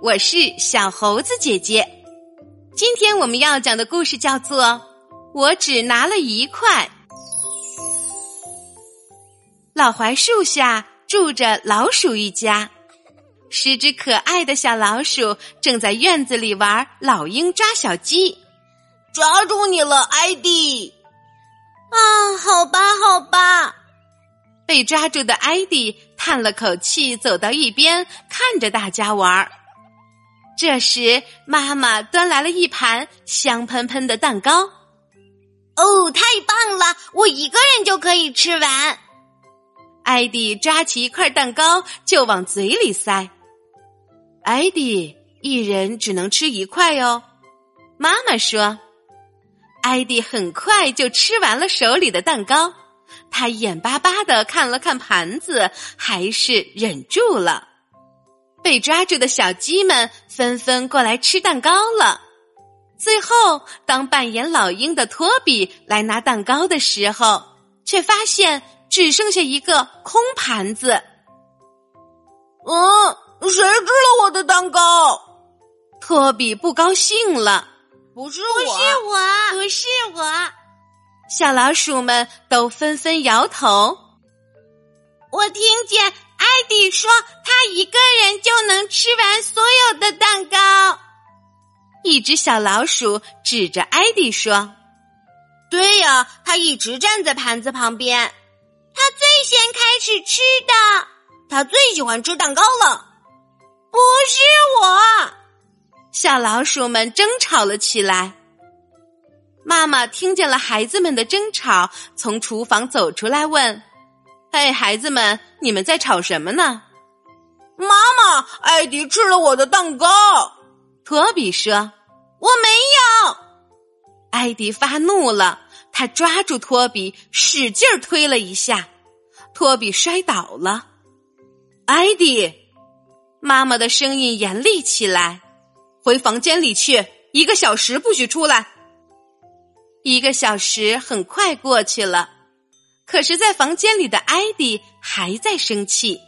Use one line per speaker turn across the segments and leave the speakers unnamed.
我是小猴子姐姐。今天我们要讲的故事叫做《我只拿了一块》。老槐树下住着老鼠一家，十只可爱的小老鼠正在院子里玩老鹰抓小鸡。
抓住你了，艾迪！
啊，好吧，好吧。
被抓住的艾迪叹了口气，走到一边看着大家玩儿。这时，妈妈端来了一盘香喷喷的蛋糕。
哦，太棒了！我一个人就可以吃完。
艾迪抓起一块蛋糕就往嘴里塞。艾迪一人只能吃一块哦，妈妈说。艾迪很快就吃完了手里的蛋糕，他眼巴巴的看了看盘子，还是忍住了。被抓住的小鸡们纷纷过来吃蛋糕了。最后，当扮演老鹰的托比来拿蛋糕的时候，却发现只剩下一个空盘子。
嗯，谁吃了我的蛋糕？
托比不高兴了。
不是
我，不是我，
不是我。
小老鼠们都纷纷摇头。
我听见。艾迪说：“他一个人就能吃完所有的蛋糕。”
一只小老鼠指着艾迪说：“
对呀，他一直站在盘子旁边。
他最先开始吃的，
他最喜欢吃蛋糕了。”
不是我。
小老鼠们争吵了起来。妈妈听见了孩子们的争吵，从厨房走出来问。嘿，孩子们，你们在吵什么呢？
妈妈，艾迪吃了我的蛋糕。
托比说：“
我没有。”
艾迪发怒了，他抓住托比，使劲推了一下，托比摔倒了。艾迪，妈妈的声音严厉起来：“回房间里去，一个小时不许出来。”一个小时很快过去了。可是，在房间里的艾迪还在生气，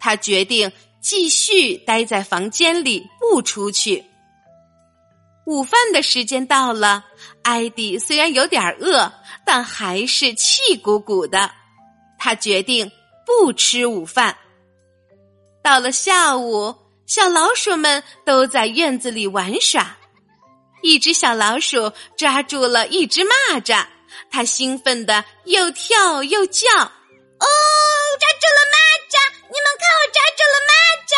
他决定继续待在房间里不出去。午饭的时间到了，艾迪虽然有点饿，但还是气鼓鼓的。他决定不吃午饭。到了下午，小老鼠们都在院子里玩耍，一只小老鼠抓住了一只蚂蚱。他兴奋的又跳又叫，哦，
抓住了蚂蚱！你们看，我抓住了蚂蚱！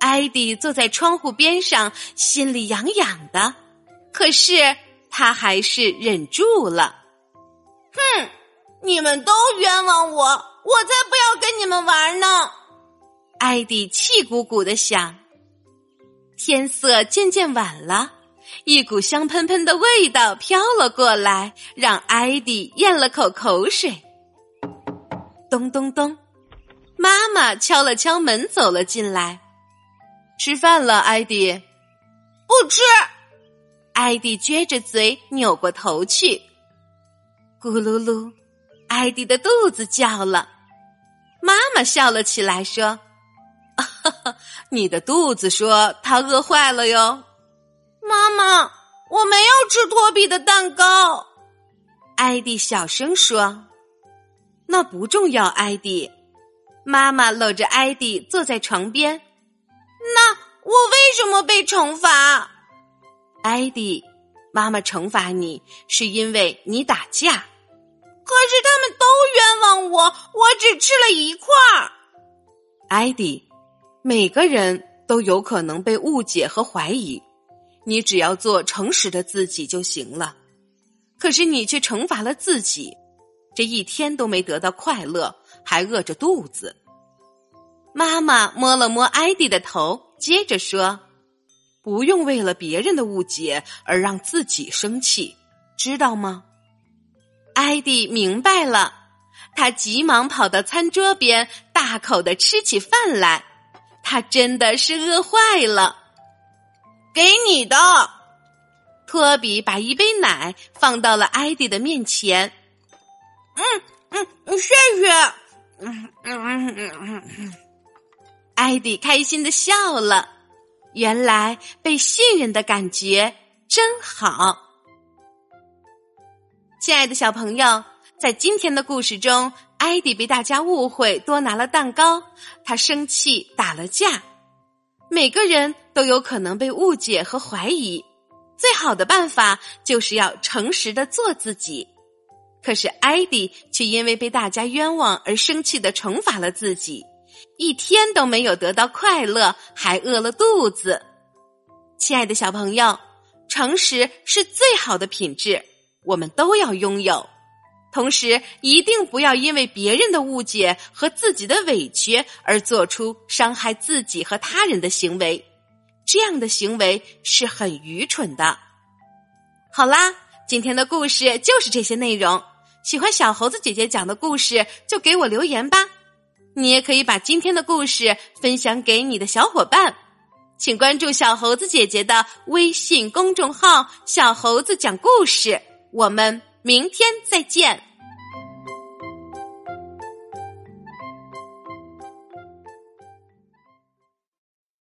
艾迪坐在窗户边上，心里痒痒的，可是他还是忍住了。
哼，你们都冤枉我，我才不要跟你们玩呢！
艾迪气鼓鼓的想。天色渐渐晚了。一股香喷喷的味道飘了过来，让艾迪咽了口口水。咚咚咚，妈妈敲了敲门，走了进来。吃饭了，艾迪。
不吃。
艾迪撅着嘴，扭过头去。咕噜噜，艾迪的肚子叫了。妈妈笑了起来，说：“哈哈，你的肚子说它饿坏了哟。”
妈妈，我没有吃托比的蛋糕。
艾迪小声说：“那不重要。”艾迪，妈妈搂着艾迪坐在床边。
那我为什么被惩罚？
艾迪，妈妈惩罚你是因为你打架。
可是他们都冤枉我，我只吃了一块儿。
艾迪，每个人都有可能被误解和怀疑。你只要做诚实的自己就行了，可是你却惩罚了自己，这一天都没得到快乐，还饿着肚子。妈妈摸了摸艾迪的头，接着说：“不用为了别人的误解而让自己生气，知道吗？”艾迪明白了，他急忙跑到餐桌边，大口的吃起饭来。他真的是饿坏了。
给你的，
托比把一杯奶放到了艾迪的面前。
嗯嗯，谢谢。嗯嗯嗯嗯嗯。
艾迪开心的笑了。原来被信任的感觉真好。亲爱的小朋友，在今天的故事中，艾迪被大家误会多拿了蛋糕，他生气打了架。每个人都有可能被误解和怀疑，最好的办法就是要诚实的做自己。可是艾迪却因为被大家冤枉而生气的惩罚了自己。一天都没有得到快乐，还饿了肚子。亲爱的小朋友，诚实是最好的品质，我们都要拥有。同时，一定不要因为别人的误解和自己的委屈而做出伤害自己和他人的行为，这样的行为是很愚蠢的。好啦，今天的故事就是这些内容。喜欢小猴子姐姐讲的故事，就给我留言吧。你也可以把今天的故事分享给你的小伙伴，请关注小猴子姐姐的微信公众号“小猴子讲故事”。我们明天再见。